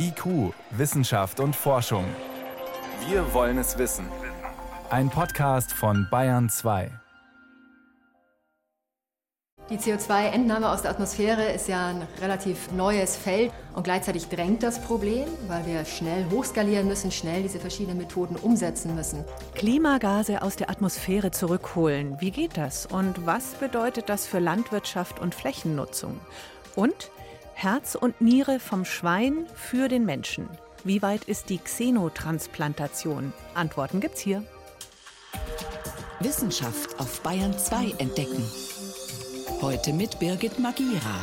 IQ, Wissenschaft und Forschung. Wir wollen es wissen. Ein Podcast von Bayern 2. Die CO2-Entnahme aus der Atmosphäre ist ja ein relativ neues Feld und gleichzeitig drängt das Problem, weil wir schnell hochskalieren müssen, schnell diese verschiedenen Methoden umsetzen müssen. Klimagase aus der Atmosphäre zurückholen. Wie geht das und was bedeutet das für Landwirtschaft und Flächennutzung? Und Herz und Niere vom Schwein für den Menschen. Wie weit ist die Xenotransplantation? Antworten gibt's hier. Wissenschaft auf Bayern 2 entdecken. Heute mit Birgit Magira.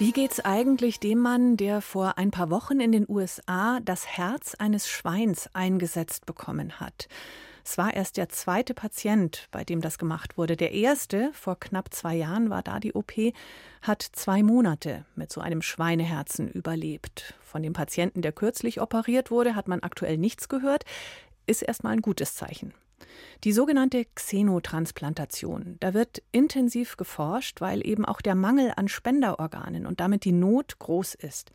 Wie geht's eigentlich dem Mann, der vor ein paar Wochen in den USA das Herz eines Schweins eingesetzt bekommen hat? Es war erst der zweite Patient, bei dem das gemacht wurde. Der erste, vor knapp zwei Jahren war da die OP, hat zwei Monate mit so einem Schweineherzen überlebt. Von dem Patienten, der kürzlich operiert wurde, hat man aktuell nichts gehört. Ist erstmal ein gutes Zeichen. Die sogenannte Xenotransplantation. Da wird intensiv geforscht, weil eben auch der Mangel an Spenderorganen und damit die Not groß ist.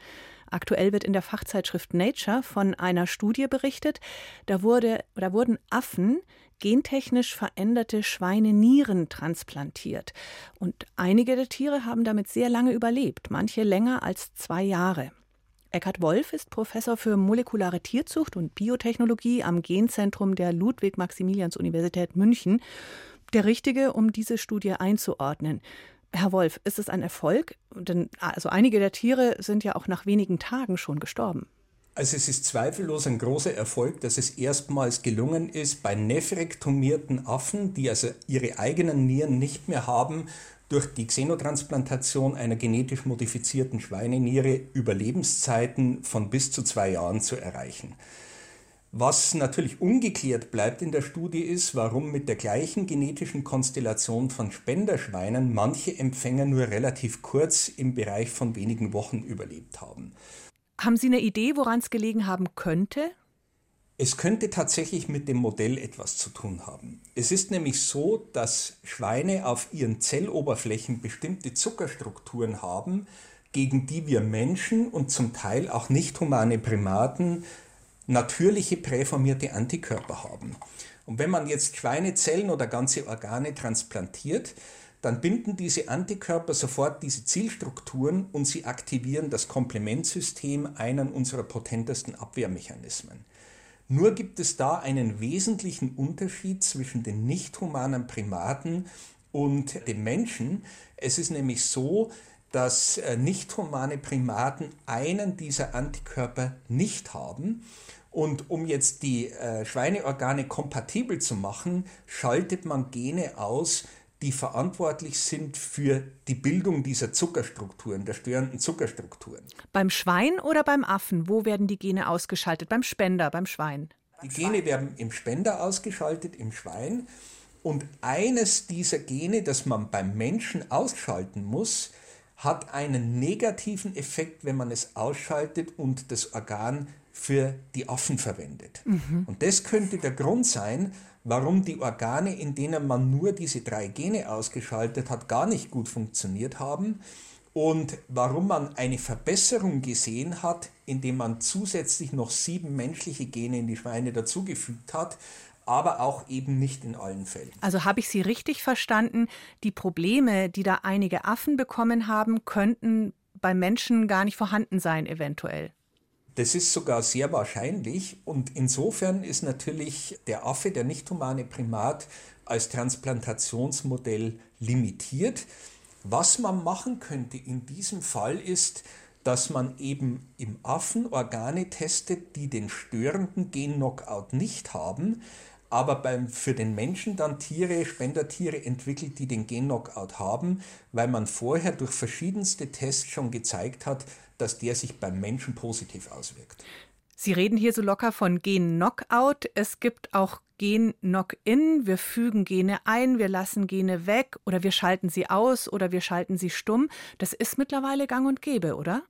Aktuell wird in der Fachzeitschrift Nature von einer Studie berichtet. Da, wurde, da wurden Affen gentechnisch veränderte Schweinenieren transplantiert. Und einige der Tiere haben damit sehr lange überlebt, manche länger als zwei Jahre. Eckhard Wolf ist Professor für molekulare Tierzucht und Biotechnologie am Genzentrum der Ludwig-Maximilians-Universität München. Der Richtige, um diese Studie einzuordnen. Herr Wolf, ist es ein Erfolg? Denn also einige der Tiere sind ja auch nach wenigen Tagen schon gestorben. Also es ist zweifellos ein großer Erfolg, dass es erstmals gelungen ist, bei nephrektomierten Affen, die also ihre eigenen Nieren nicht mehr haben, durch die Xenotransplantation einer genetisch modifizierten Schweineniere Überlebenszeiten von bis zu zwei Jahren zu erreichen. Was natürlich ungeklärt bleibt in der Studie ist, warum mit der gleichen genetischen Konstellation von Spenderschweinen manche Empfänger nur relativ kurz im Bereich von wenigen Wochen überlebt haben. Haben Sie eine Idee, woran es gelegen haben könnte? Es könnte tatsächlich mit dem Modell etwas zu tun haben. Es ist nämlich so, dass Schweine auf ihren Zelloberflächen bestimmte Zuckerstrukturen haben, gegen die wir Menschen und zum Teil auch nicht humane Primaten natürliche präformierte Antikörper haben. Und wenn man jetzt Schweinezellen oder ganze Organe transplantiert, dann binden diese Antikörper sofort diese Zielstrukturen und sie aktivieren das Komplementsystem, einen unserer potentesten Abwehrmechanismen. Nur gibt es da einen wesentlichen Unterschied zwischen den nicht humanen Primaten und dem Menschen. Es ist nämlich so, dass äh, nicht humane Primaten einen dieser Antikörper nicht haben und um jetzt die äh, Schweineorgane kompatibel zu machen, schaltet man Gene aus, die verantwortlich sind für die Bildung dieser Zuckerstrukturen, der störenden Zuckerstrukturen. Beim Schwein oder beim Affen? Wo werden die Gene ausgeschaltet? Beim Spender, beim Schwein? Die Gene werden im Spender ausgeschaltet, im Schwein. Und eines dieser Gene, das man beim Menschen ausschalten muss, hat einen negativen Effekt, wenn man es ausschaltet und das Organ für die Affen verwendet. Mhm. Und das könnte der Grund sein, warum die Organe, in denen man nur diese drei Gene ausgeschaltet hat, gar nicht gut funktioniert haben und warum man eine Verbesserung gesehen hat, indem man zusätzlich noch sieben menschliche Gene in die Schweine dazugefügt hat, aber auch eben nicht in allen Fällen. Also habe ich Sie richtig verstanden, die Probleme, die da einige Affen bekommen haben, könnten beim Menschen gar nicht vorhanden sein, eventuell. Das ist sogar sehr wahrscheinlich und insofern ist natürlich der Affe, der nicht humane Primat, als Transplantationsmodell limitiert. Was man machen könnte in diesem Fall ist, dass man eben im Affen Organe testet, die den störenden Gen-Knockout nicht haben, aber beim, für den Menschen dann Tiere, Spendertiere entwickelt, die den Gen-Knockout haben, weil man vorher durch verschiedenste Tests schon gezeigt hat, dass der sich beim Menschen positiv auswirkt. Sie reden hier so locker von Gen-Knockout. Es gibt auch Gen-Knock-In. Wir fügen Gene ein, wir lassen Gene weg oder wir schalten sie aus oder wir schalten sie stumm. Das ist mittlerweile gang und gäbe, oder?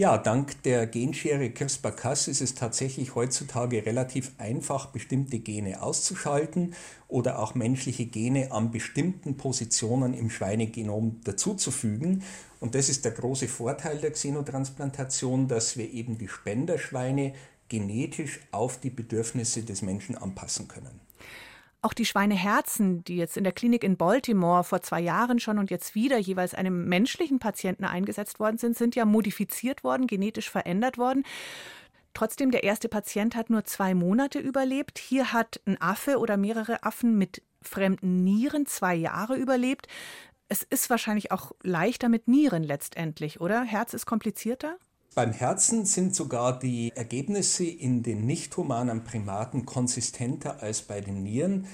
Ja, dank der Genschere CRISPR-Cas ist es tatsächlich heutzutage relativ einfach, bestimmte Gene auszuschalten oder auch menschliche Gene an bestimmten Positionen im Schweinegenom dazuzufügen. Und das ist der große Vorteil der Xenotransplantation, dass wir eben die Spenderschweine genetisch auf die Bedürfnisse des Menschen anpassen können. Auch die Schweineherzen, die jetzt in der Klinik in Baltimore vor zwei Jahren schon und jetzt wieder jeweils einem menschlichen Patienten eingesetzt worden sind, sind ja modifiziert worden, genetisch verändert worden. Trotzdem, der erste Patient hat nur zwei Monate überlebt. Hier hat ein Affe oder mehrere Affen mit fremden Nieren zwei Jahre überlebt. Es ist wahrscheinlich auch leichter mit Nieren letztendlich, oder? Herz ist komplizierter? Beim Herzen sind sogar die Ergebnisse in den nicht humanen Primaten konsistenter als bei den Nieren.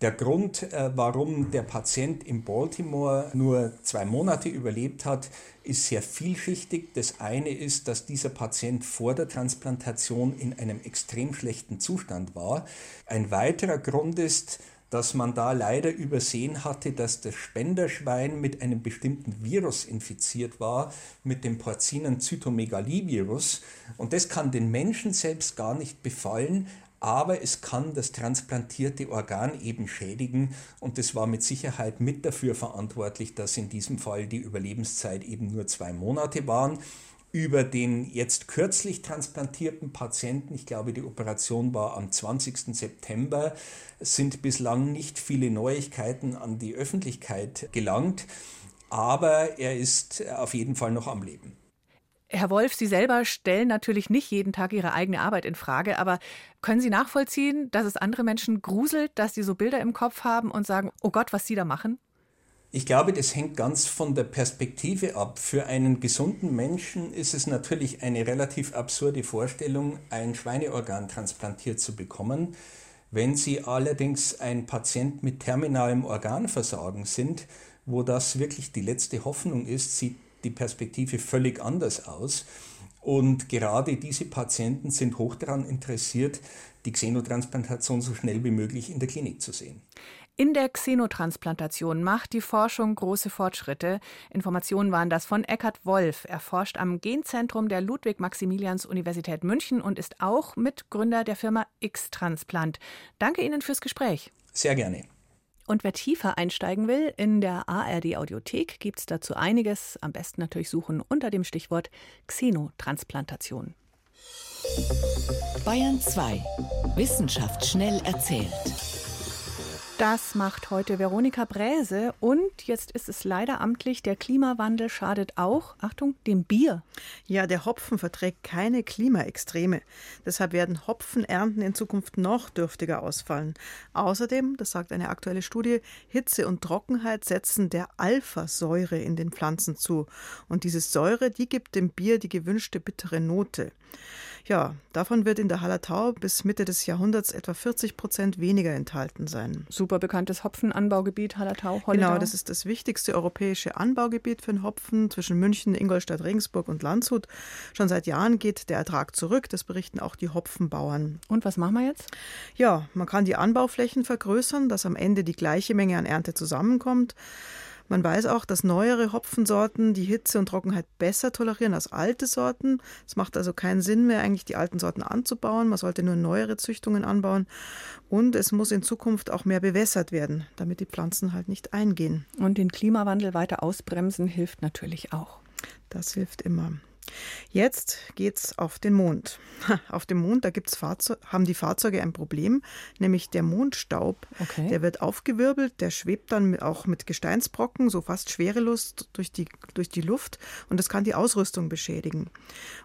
Der Grund, äh, warum der Patient in Baltimore nur zwei Monate überlebt hat, ist sehr vielschichtig. Das eine ist, dass dieser Patient vor der Transplantation in einem extrem schlechten Zustand war. Ein weiterer Grund ist, dass man da leider übersehen hatte, dass das Spenderschwein mit einem bestimmten Virus infiziert war, mit dem Porcinen Zytomegalie-Virus. Und das kann den Menschen selbst gar nicht befallen, aber es kann das transplantierte Organ eben schädigen und das war mit Sicherheit mit dafür verantwortlich, dass in diesem Fall die Überlebenszeit eben nur zwei Monate waren über den jetzt kürzlich transplantierten Patienten, ich glaube, die Operation war am 20. September, sind bislang nicht viele Neuigkeiten an die Öffentlichkeit gelangt, aber er ist auf jeden Fall noch am Leben. Herr Wolf, Sie selber stellen natürlich nicht jeden Tag Ihre eigene Arbeit in Frage, aber können Sie nachvollziehen, dass es andere Menschen gruselt, dass sie so Bilder im Kopf haben und sagen, oh Gott, was Sie da machen? Ich glaube, das hängt ganz von der Perspektive ab. Für einen gesunden Menschen ist es natürlich eine relativ absurde Vorstellung, ein Schweineorgan transplantiert zu bekommen. Wenn Sie allerdings ein Patient mit terminalem Organversagen sind, wo das wirklich die letzte Hoffnung ist, sieht die Perspektive völlig anders aus. Und gerade diese Patienten sind hoch daran interessiert, die Xenotransplantation so schnell wie möglich in der Klinik zu sehen. In der Xenotransplantation macht die Forschung große Fortschritte. Informationen waren das von Eckhard Wolf. Er forscht am Genzentrum der Ludwig-Maximilians-Universität München und ist auch Mitgründer der Firma X-Transplant. Danke Ihnen fürs Gespräch. Sehr gerne. Und wer tiefer einsteigen will, in der ARD Audiothek gibt es dazu einiges. Am besten natürlich suchen unter dem Stichwort Xenotransplantation. Bayern 2. Wissenschaft schnell erzählt. Das macht heute Veronika Bräse. Und jetzt ist es leider amtlich, der Klimawandel schadet auch, Achtung, dem Bier. Ja, der Hopfen verträgt keine Klimaextreme. Deshalb werden Hopfenernten in Zukunft noch dürftiger ausfallen. Außerdem, das sagt eine aktuelle Studie, Hitze und Trockenheit setzen der Alpha-Säure in den Pflanzen zu. Und diese Säure, die gibt dem Bier die gewünschte bittere Note. Ja, davon wird in der Hallertau bis Mitte des Jahrhunderts etwa 40 Prozent weniger enthalten sein. Super bekanntes Hopfenanbaugebiet Hallertau. Holledau. Genau, das ist das wichtigste europäische Anbaugebiet für den Hopfen zwischen München, Ingolstadt, Regensburg und Landshut. Schon seit Jahren geht der Ertrag zurück. Das berichten auch die Hopfenbauern. Und was machen wir jetzt? Ja, man kann die Anbauflächen vergrößern, dass am Ende die gleiche Menge an Ernte zusammenkommt. Man weiß auch, dass neuere Hopfensorten die Hitze und Trockenheit besser tolerieren als alte Sorten. Es macht also keinen Sinn mehr, eigentlich die alten Sorten anzubauen. Man sollte nur neuere Züchtungen anbauen. Und es muss in Zukunft auch mehr bewässert werden, damit die Pflanzen halt nicht eingehen. Und den Klimawandel weiter ausbremsen hilft natürlich auch. Das hilft immer. Jetzt geht's auf den Mond. Auf dem Mond, da gibt's haben die Fahrzeuge ein Problem, nämlich der Mondstaub. Okay. Der wird aufgewirbelt, der schwebt dann auch mit Gesteinsbrocken, so fast schwerelos durch die, durch die Luft und das kann die Ausrüstung beschädigen.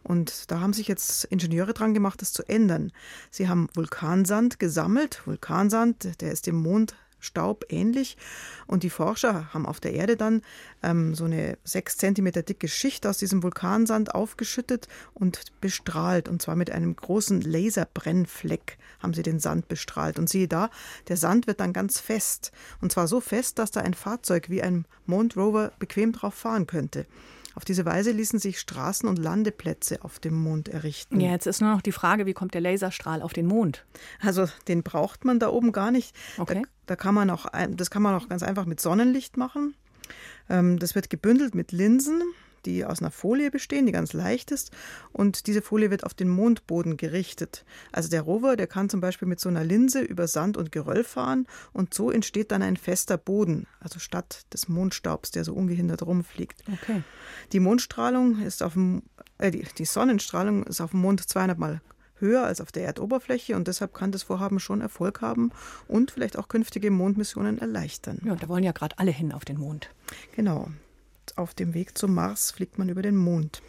Und da haben sich jetzt Ingenieure dran gemacht, das zu ändern. Sie haben Vulkansand gesammelt. Vulkansand, der ist dem Mond Staub ähnlich. Und die Forscher haben auf der Erde dann ähm, so eine sechs Zentimeter dicke Schicht aus diesem Vulkansand aufgeschüttet und bestrahlt. Und zwar mit einem großen Laserbrennfleck haben sie den Sand bestrahlt. Und siehe da, der Sand wird dann ganz fest. Und zwar so fest, dass da ein Fahrzeug wie ein Mondrover bequem drauf fahren könnte. Auf diese Weise ließen sich Straßen und Landeplätze auf dem Mond errichten. Ja, jetzt ist nur noch die Frage, wie kommt der Laserstrahl auf den Mond? Also den braucht man da oben gar nicht. Okay. Da, da kann man auch, das kann man auch ganz einfach mit Sonnenlicht machen. Ähm, das wird gebündelt mit Linsen. Die aus einer Folie bestehen, die ganz leicht ist. Und diese Folie wird auf den Mondboden gerichtet. Also der Rover, der kann zum Beispiel mit so einer Linse über Sand und Geröll fahren und so entsteht dann ein fester Boden, also statt des Mondstaubs, der so ungehindert rumfliegt. Okay. Die Mondstrahlung ist auf dem, äh, die, die Sonnenstrahlung ist auf dem Mond 200 Mal höher als auf der Erdoberfläche und deshalb kann das Vorhaben schon Erfolg haben und vielleicht auch künftige Mondmissionen erleichtern. Ja, da wollen ja gerade alle hin auf den Mond. Genau. Auf dem Weg zum Mars fliegt man über den Mond.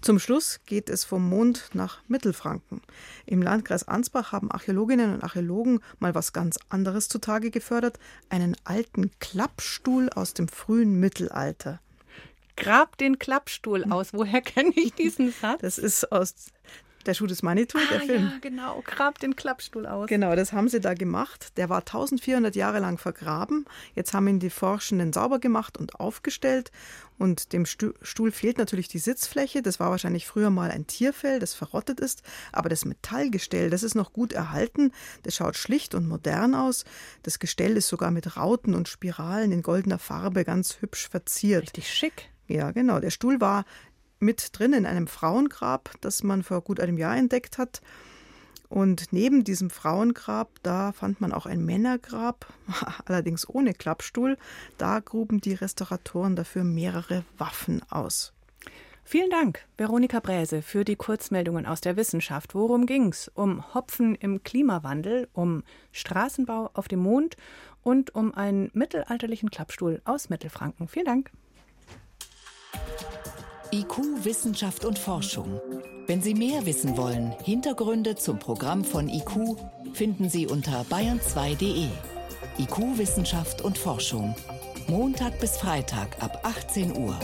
Zum Schluss geht es vom Mond nach Mittelfranken. Im Landkreis Ansbach haben Archäologinnen und Archäologen mal was ganz anderes zutage gefördert: einen alten Klappstuhl aus dem frühen Mittelalter. Grab den Klappstuhl aus. Woher kenne ich diesen Satz? Das ist aus der Schuh des Manitou, ah, der Film. Ja, genau. Grab den Klappstuhl aus. Genau, das haben sie da gemacht. Der war 1400 Jahre lang vergraben. Jetzt haben ihn die Forschenden sauber gemacht und aufgestellt. Und dem Stuhl fehlt natürlich die Sitzfläche. Das war wahrscheinlich früher mal ein Tierfell, das verrottet ist. Aber das Metallgestell, das ist noch gut erhalten. Das schaut schlicht und modern aus. Das Gestell ist sogar mit Rauten und Spiralen in goldener Farbe ganz hübsch verziert. Richtig schick. Ja, genau. Der Stuhl war mit drin in einem Frauengrab, das man vor gut einem Jahr entdeckt hat. Und neben diesem Frauengrab, da fand man auch ein Männergrab, allerdings ohne Klappstuhl. Da gruben die Restauratoren dafür mehrere Waffen aus. Vielen Dank, Veronika Bräse, für die Kurzmeldungen aus der Wissenschaft. Worum ging's? Um Hopfen im Klimawandel, um Straßenbau auf dem Mond und um einen mittelalterlichen Klappstuhl aus Mittelfranken. Vielen Dank. IQ, Wissenschaft und Forschung. Wenn Sie mehr wissen wollen, Hintergründe zum Programm von IQ finden Sie unter bayern2.de. IQ, Wissenschaft und Forschung. Montag bis Freitag ab 18 Uhr.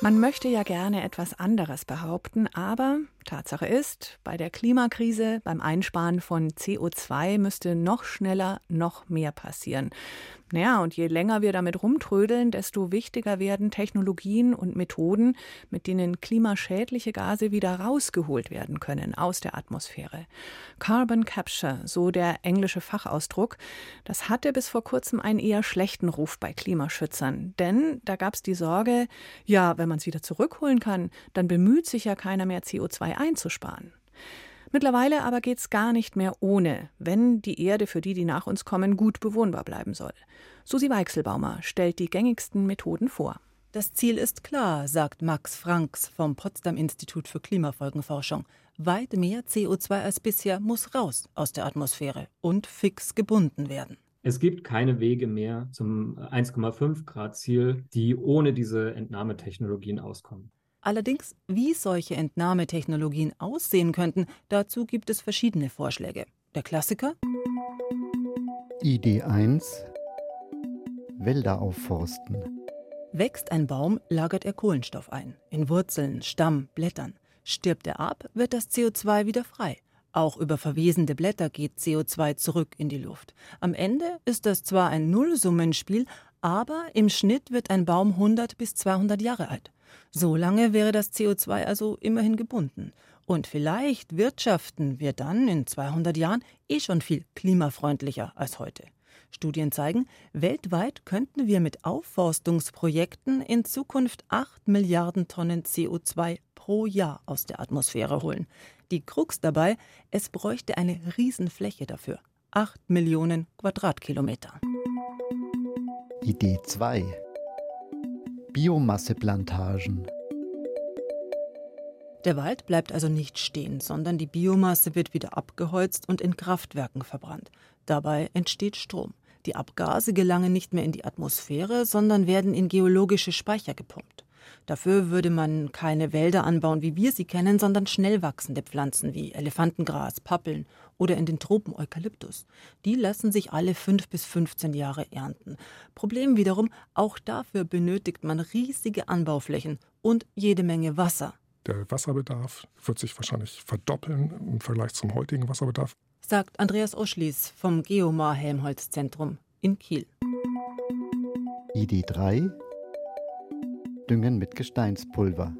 Man möchte ja gerne etwas anderes behaupten, aber Tatsache ist, bei der Klimakrise, beim Einsparen von CO2 müsste noch schneller noch mehr passieren. Naja, und je länger wir damit rumtrödeln, desto wichtiger werden Technologien und Methoden, mit denen klimaschädliche Gase wieder rausgeholt werden können aus der Atmosphäre. Carbon Capture, so der englische Fachausdruck, das hatte bis vor kurzem einen eher schlechten Ruf bei Klimaschützern. Denn da gab es die Sorge, ja, wenn man es wieder zurückholen kann, dann bemüht sich ja keiner mehr CO2 einzusparen. Mittlerweile aber geht es gar nicht mehr ohne, wenn die Erde für die, die nach uns kommen, gut bewohnbar bleiben soll. Susi Weichselbaumer stellt die gängigsten Methoden vor. Das Ziel ist klar, sagt Max Franks vom Potsdam Institut für Klimafolgenforschung. Weit mehr CO2 als bisher muss raus aus der Atmosphäre und fix gebunden werden. Es gibt keine Wege mehr zum 1,5 Grad Ziel, die ohne diese Entnahmetechnologien auskommen. Allerdings, wie solche Entnahmetechnologien aussehen könnten, dazu gibt es verschiedene Vorschläge. Der Klassiker? Idee 1 Wälder aufforsten. Wächst ein Baum, lagert er Kohlenstoff ein. In Wurzeln, Stamm, Blättern. Stirbt er ab, wird das CO2 wieder frei. Auch über verwesende Blätter geht CO2 zurück in die Luft. Am Ende ist das zwar ein Nullsummenspiel, aber im Schnitt wird ein Baum 100 bis 200 Jahre alt. So lange wäre das CO2 also immerhin gebunden. Und vielleicht wirtschaften wir dann in 200 Jahren eh schon viel klimafreundlicher als heute. Studien zeigen, weltweit könnten wir mit Aufforstungsprojekten in Zukunft 8 Milliarden Tonnen CO2 pro Jahr aus der Atmosphäre holen. Die Krux dabei, es bräuchte eine Riesenfläche dafür. 8 Millionen Quadratkilometer. Idee 2 Biomasseplantagen. Der Wald bleibt also nicht stehen, sondern die Biomasse wird wieder abgeholzt und in Kraftwerken verbrannt. Dabei entsteht Strom. Die Abgase gelangen nicht mehr in die Atmosphäre, sondern werden in geologische Speicher gepumpt. Dafür würde man keine Wälder anbauen, wie wir sie kennen, sondern schnell wachsende Pflanzen wie Elefantengras, Pappeln oder in den Tropen Eukalyptus. Die lassen sich alle fünf bis 15 Jahre ernten. Problem wiederum, auch dafür benötigt man riesige Anbauflächen und jede Menge Wasser. Der Wasserbedarf wird sich wahrscheinlich verdoppeln im Vergleich zum heutigen Wasserbedarf. Sagt Andreas Oschlies vom Geomar Helmholtz Zentrum in Kiel. Idee 3 Düngen mit Gesteinspulver.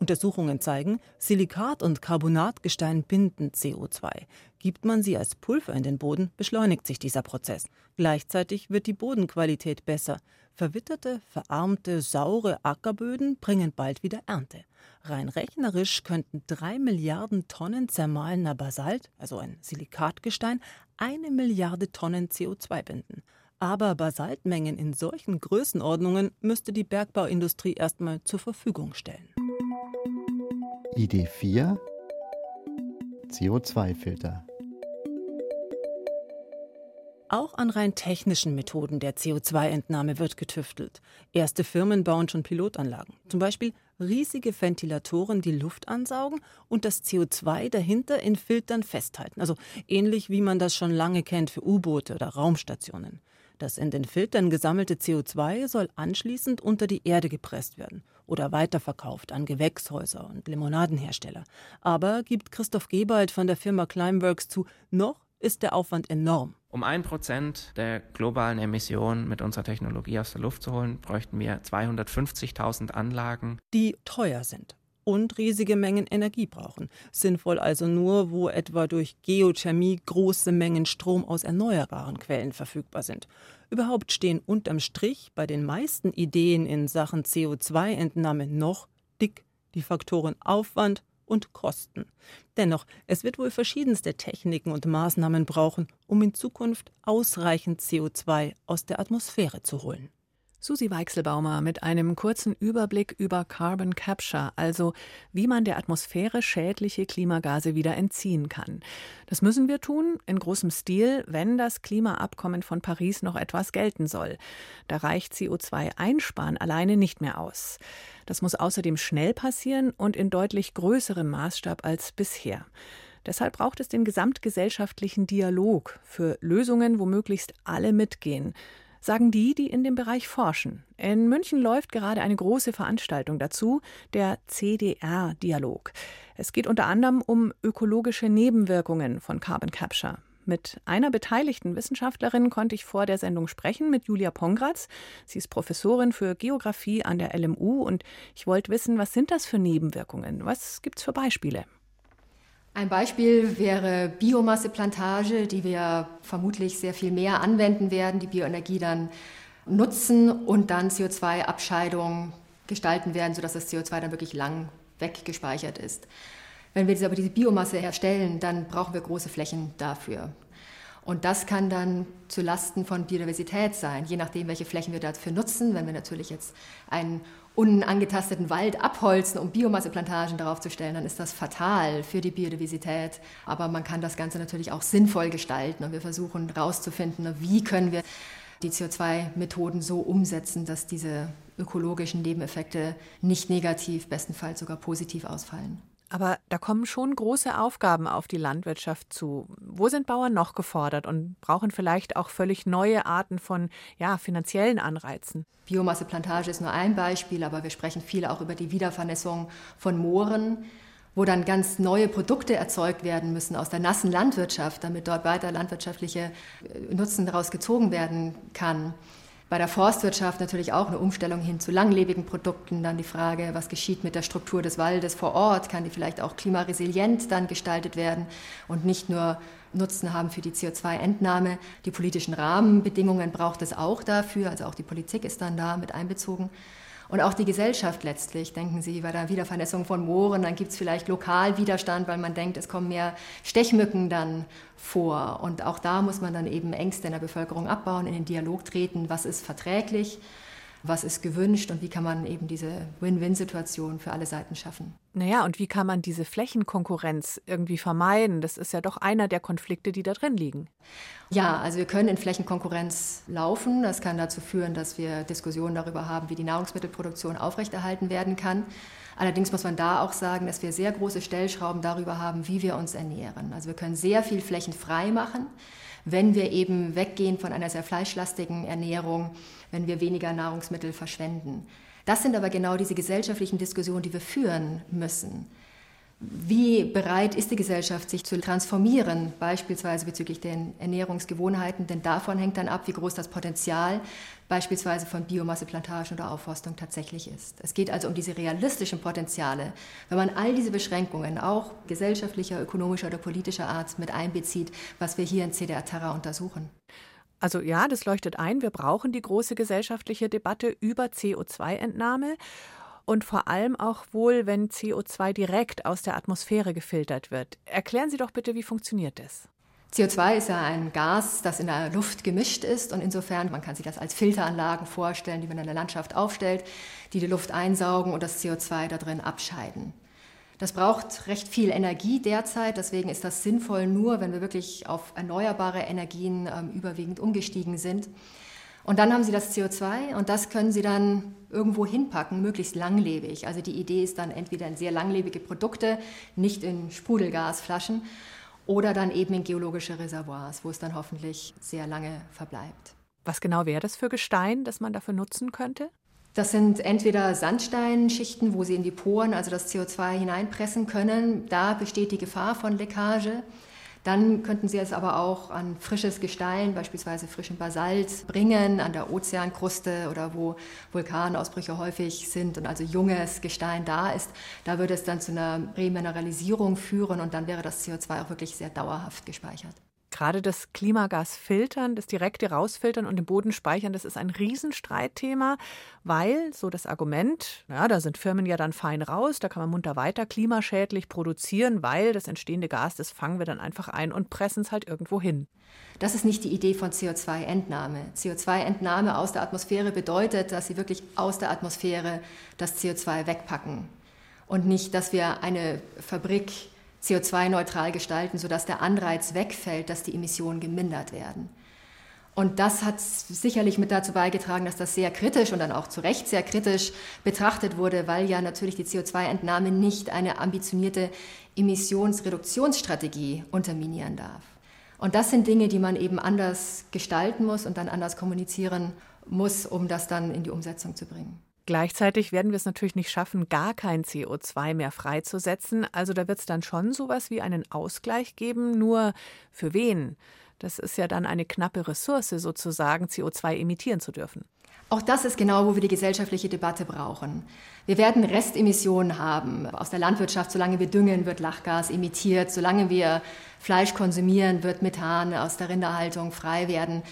Untersuchungen zeigen, Silikat und Carbonatgestein binden CO2. Gibt man sie als Pulver in den Boden, beschleunigt sich dieser Prozess. Gleichzeitig wird die Bodenqualität besser. Verwitterte, verarmte, saure Ackerböden bringen bald wieder Ernte. Rein rechnerisch könnten drei Milliarden Tonnen zermahlener Basalt, also ein Silikatgestein, eine Milliarde Tonnen CO2 binden. Aber Basaltmengen in solchen Größenordnungen müsste die Bergbauindustrie erstmal zur Verfügung stellen. Idee 4 CO2-Filter. Auch an rein technischen Methoden der CO2-Entnahme wird getüftelt. Erste Firmen bauen schon Pilotanlagen. Zum Beispiel riesige Ventilatoren, die Luft ansaugen und das CO2 dahinter in Filtern festhalten. Also ähnlich wie man das schon lange kennt für U-Boote oder Raumstationen. Das in den Filtern gesammelte CO2 soll anschließend unter die Erde gepresst werden oder weiterverkauft an Gewächshäuser und Limonadenhersteller. Aber gibt Christoph Gebald von der Firma Climeworks zu, noch ist der Aufwand enorm. Um ein Prozent der globalen Emissionen mit unserer Technologie aus der Luft zu holen, bräuchten wir 250.000 Anlagen, die teuer sind und riesige Mengen Energie brauchen. Sinnvoll also nur, wo etwa durch Geothermie große Mengen Strom aus erneuerbaren Quellen verfügbar sind. Überhaupt stehen unterm Strich bei den meisten Ideen in Sachen CO2-Entnahme noch dick die Faktoren Aufwand und Kosten. Dennoch, es wird wohl verschiedenste Techniken und Maßnahmen brauchen, um in Zukunft ausreichend CO2 aus der Atmosphäre zu holen. Susi Weichselbaumer mit einem kurzen Überblick über Carbon Capture, also wie man der Atmosphäre schädliche Klimagase wieder entziehen kann. Das müssen wir tun, in großem Stil, wenn das Klimaabkommen von Paris noch etwas gelten soll. Da reicht CO2-Einsparen alleine nicht mehr aus. Das muss außerdem schnell passieren und in deutlich größerem Maßstab als bisher. Deshalb braucht es den gesamtgesellschaftlichen Dialog für Lösungen, wo möglichst alle mitgehen sagen die, die in dem Bereich forschen. In München läuft gerade eine große Veranstaltung dazu, der CDR-Dialog. Es geht unter anderem um ökologische Nebenwirkungen von Carbon Capture. Mit einer beteiligten Wissenschaftlerin konnte ich vor der Sendung sprechen, mit Julia Pongratz. Sie ist Professorin für Geographie an der LMU und ich wollte wissen, was sind das für Nebenwirkungen? Was gibt es für Beispiele? Ein Beispiel wäre Biomasseplantage, die wir vermutlich sehr viel mehr anwenden werden, die Bioenergie dann nutzen und dann CO2-Abscheidung gestalten werden, sodass das CO2 dann wirklich lang weggespeichert ist. Wenn wir aber diese Biomasse herstellen, dann brauchen wir große Flächen dafür. Und das kann dann zu Lasten von Biodiversität sein, je nachdem, welche Flächen wir dafür nutzen. Wenn wir natürlich jetzt einen unangetasteten Wald abholzen, um Biomasseplantagen darauf zu stellen, dann ist das fatal für die Biodiversität. Aber man kann das Ganze natürlich auch sinnvoll gestalten und wir versuchen herauszufinden, wie können wir die CO2-Methoden so umsetzen, dass diese ökologischen Nebeneffekte nicht negativ, bestenfalls sogar positiv ausfallen. Aber da kommen schon große Aufgaben auf die Landwirtschaft zu. Wo sind Bauern noch gefordert und brauchen vielleicht auch völlig neue Arten von ja, finanziellen Anreizen? Biomasseplantage ist nur ein Beispiel, aber wir sprechen viel auch über die Wiedervernässung von Mooren, wo dann ganz neue Produkte erzeugt werden müssen aus der nassen Landwirtschaft, damit dort weiter landwirtschaftliche äh, Nutzen daraus gezogen werden kann. Bei der Forstwirtschaft natürlich auch eine Umstellung hin zu langlebigen Produkten. Dann die Frage, was geschieht mit der Struktur des Waldes vor Ort? Kann die vielleicht auch klimaresilient dann gestaltet werden und nicht nur Nutzen haben für die CO2-Entnahme? Die politischen Rahmenbedingungen braucht es auch dafür. Also auch die Politik ist dann da mit einbezogen. Und auch die Gesellschaft letztlich, denken Sie, bei der Wiedervernässung von Mooren, dann gibt es vielleicht Lokalwiderstand, weil man denkt, es kommen mehr Stechmücken dann vor. Und auch da muss man dann eben Ängste in der Bevölkerung abbauen, in den Dialog treten, was ist verträglich was ist gewünscht und wie kann man eben diese Win-Win-Situation für alle Seiten schaffen. Naja, und wie kann man diese Flächenkonkurrenz irgendwie vermeiden? Das ist ja doch einer der Konflikte, die da drin liegen. Ja, also wir können in Flächenkonkurrenz laufen. Das kann dazu führen, dass wir Diskussionen darüber haben, wie die Nahrungsmittelproduktion aufrechterhalten werden kann. Allerdings muss man da auch sagen, dass wir sehr große Stellschrauben darüber haben, wie wir uns ernähren. Also wir können sehr viel Flächen frei machen wenn wir eben weggehen von einer sehr fleischlastigen Ernährung, wenn wir weniger Nahrungsmittel verschwenden. Das sind aber genau diese gesellschaftlichen Diskussionen, die wir führen müssen. Wie bereit ist die Gesellschaft, sich zu transformieren, beispielsweise bezüglich den Ernährungsgewohnheiten? Denn davon hängt dann ab, wie groß das Potenzial beispielsweise von Biomasseplantagen oder Aufforstung tatsächlich ist. Es geht also um diese realistischen Potenziale. Wenn man all diese Beschränkungen, auch gesellschaftlicher, ökonomischer oder politischer Art, mit einbezieht, was wir hier in CDR Terra untersuchen. Also ja, das leuchtet ein. Wir brauchen die große gesellschaftliche Debatte über CO2-Entnahme und vor allem auch wohl, wenn CO2 direkt aus der Atmosphäre gefiltert wird. Erklären Sie doch bitte, wie funktioniert das? CO2 ist ja ein Gas, das in der Luft gemischt ist und insofern, man kann sich das als Filteranlagen vorstellen, die man in der Landschaft aufstellt, die die Luft einsaugen und das CO2 da drin abscheiden. Das braucht recht viel Energie derzeit, deswegen ist das sinnvoll nur, wenn wir wirklich auf erneuerbare Energien ähm, überwiegend umgestiegen sind. Und dann haben Sie das CO2 und das können Sie dann irgendwo hinpacken, möglichst langlebig. Also die Idee ist dann entweder in sehr langlebige Produkte, nicht in Sprudelgasflaschen, oder dann eben in geologische Reservoirs, wo es dann hoffentlich sehr lange verbleibt. Was genau wäre das für Gestein, das man dafür nutzen könnte? Das sind entweder Sandsteinschichten, wo sie in die Poren, also das CO2 hineinpressen können. Da besteht die Gefahr von Leckage. Dann könnten Sie es aber auch an frisches Gestein, beispielsweise frischen Basalt, bringen, an der Ozeankruste oder wo Vulkanausbrüche häufig sind und also junges Gestein da ist. Da würde es dann zu einer Remineralisierung führen und dann wäre das CO2 auch wirklich sehr dauerhaft gespeichert. Gerade das Klimagas filtern, das direkte Rausfiltern und im Boden speichern, das ist ein Riesenstreitthema, weil, so das Argument, ja, da sind Firmen ja dann fein raus, da kann man munter weiter klimaschädlich produzieren, weil das entstehende Gas, das fangen wir dann einfach ein und pressen es halt irgendwo hin. Das ist nicht die Idee von CO2-Entnahme. CO2-Entnahme aus der Atmosphäre bedeutet, dass sie wirklich aus der Atmosphäre das CO2 wegpacken und nicht, dass wir eine Fabrik CO2-neutral gestalten, sodass der Anreiz wegfällt, dass die Emissionen gemindert werden. Und das hat sicherlich mit dazu beigetragen, dass das sehr kritisch und dann auch zu Recht sehr kritisch betrachtet wurde, weil ja natürlich die CO2-Entnahme nicht eine ambitionierte Emissionsreduktionsstrategie unterminieren darf. Und das sind Dinge, die man eben anders gestalten muss und dann anders kommunizieren muss, um das dann in die Umsetzung zu bringen. Gleichzeitig werden wir es natürlich nicht schaffen, gar kein CO2 mehr freizusetzen. Also da wird es dann schon sowas wie einen Ausgleich geben. Nur für wen? Das ist ja dann eine knappe Ressource, sozusagen CO2 emittieren zu dürfen. Auch das ist genau, wo wir die gesellschaftliche Debatte brauchen. Wir werden Restemissionen haben. Aus der Landwirtschaft, solange wir düngen, wird Lachgas emittiert. Solange wir Fleisch konsumieren, wird Methan aus der Rinderhaltung frei werden.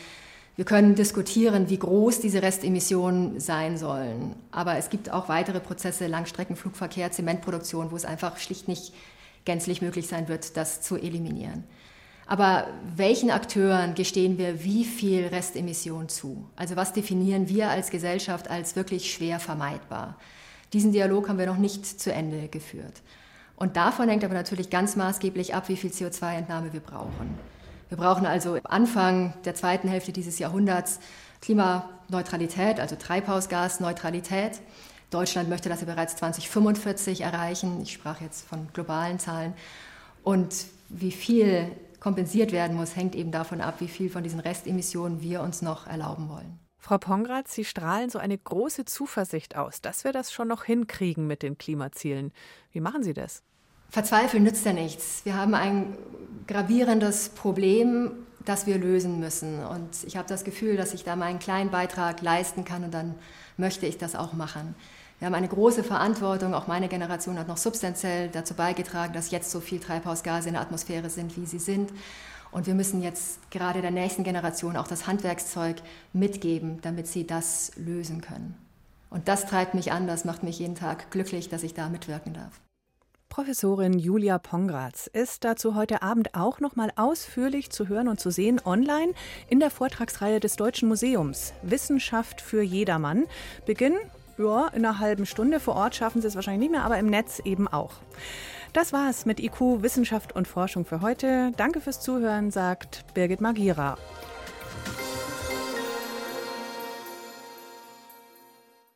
Wir können diskutieren, wie groß diese Restemissionen sein sollen. Aber es gibt auch weitere Prozesse, Langstreckenflugverkehr, Zementproduktion, wo es einfach schlicht nicht gänzlich möglich sein wird, das zu eliminieren. Aber welchen Akteuren gestehen wir wie viel Restemission zu? Also was definieren wir als Gesellschaft als wirklich schwer vermeidbar? Diesen Dialog haben wir noch nicht zu Ende geführt. Und davon hängt aber natürlich ganz maßgeblich ab, wie viel CO2-Entnahme wir brauchen. Wir brauchen also Anfang der zweiten Hälfte dieses Jahrhunderts Klimaneutralität, also Treibhausgasneutralität. Deutschland möchte das ja bereits 2045 erreichen. Ich sprach jetzt von globalen Zahlen. Und wie viel kompensiert werden muss, hängt eben davon ab, wie viel von diesen Restemissionen wir uns noch erlauben wollen. Frau Pongratz, Sie strahlen so eine große Zuversicht aus, dass wir das schon noch hinkriegen mit den Klimazielen. Wie machen Sie das? Verzweifeln nützt ja nichts. Wir haben ein gravierendes Problem, das wir lösen müssen. Und ich habe das Gefühl, dass ich da meinen kleinen Beitrag leisten kann und dann möchte ich das auch machen. Wir haben eine große Verantwortung, auch meine Generation hat noch substanziell dazu beigetragen, dass jetzt so viel Treibhausgase in der Atmosphäre sind, wie sie sind. Und wir müssen jetzt gerade der nächsten Generation auch das Handwerkszeug mitgeben, damit sie das lösen können. Und das treibt mich an, das macht mich jeden Tag glücklich, dass ich da mitwirken darf. Professorin Julia Pongratz ist dazu heute Abend auch noch mal ausführlich zu hören und zu sehen online in der Vortragsreihe des Deutschen Museums Wissenschaft für jedermann. Beginn ja, in einer halben Stunde. Vor Ort schaffen Sie es wahrscheinlich nicht mehr, aber im Netz eben auch. Das war's mit IQ Wissenschaft und Forschung für heute. Danke fürs Zuhören, sagt Birgit Magira.